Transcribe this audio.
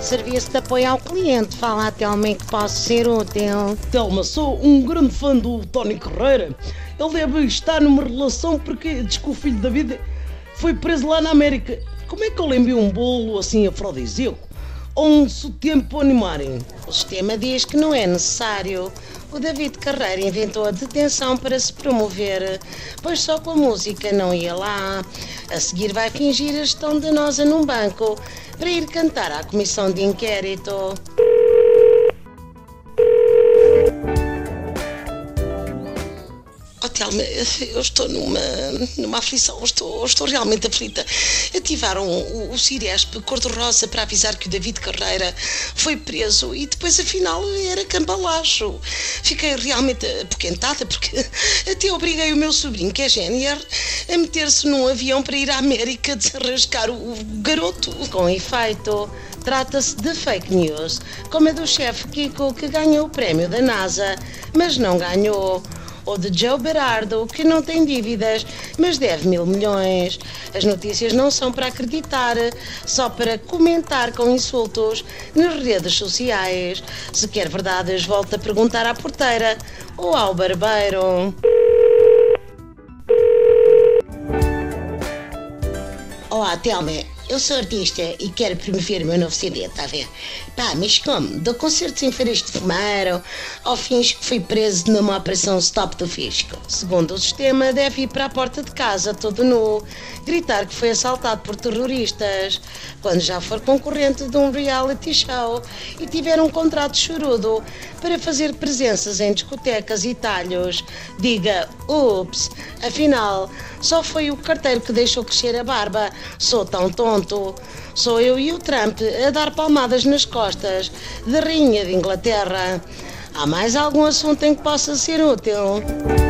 Serviço de apoio ao cliente. Fala até ao que posso ser útil. Telma, sou um grande fã do Tony Carreira. Ele deve estar numa relação porque diz que o filho da vida foi preso lá na América. Como é que ele enviou um bolo assim afrodisíaco? Ou um para animarem? O sistema diz que não é necessário. O David Carreira inventou a detenção para se promover, pois só com a música não ia lá. A seguir vai fingir a gestão danosa num banco para ir cantar à comissão de inquérito. Telma, eu estou numa, numa aflição, estou, estou realmente aflita. Ativaram o, o Ciresp cor-de-rosa para avisar que o David Carreira foi preso e depois afinal era cambalacho. Fiquei realmente apoquentada porque até obriguei o meu sobrinho, que é génior, a meter-se num avião para ir à América desarrascar o, o garoto. Com efeito, trata-se de fake news, como a do chefe Kiko que ganhou o prémio da NASA, mas não ganhou ou de Joe Berardo, que não tem dívidas, mas deve mil milhões. As notícias não são para acreditar, só para comentar com insultos nas redes sociais. Se quer verdades, volta a perguntar à porteira ou ao barbeiro. Olá, Telma. Eu sou artista e quero promover o meu novo CD, está a ver? Pá, mas como? Dou concertos em feiras de fumaram ao fins que fui preso numa operação stop do fisco. Segundo o sistema, deve ir para a porta de casa todo nu, gritar que foi assaltado por terroristas, quando já for concorrente de um reality show e tiver um contrato chorudo para fazer presenças em discotecas e talhos. Diga, ups, afinal, só foi o carteiro que deixou crescer a barba. Sou tão tonto. Sou eu e o Trump a dar palmadas nas costas da Rainha de Inglaterra. Há mais algum assunto em que possa ser útil?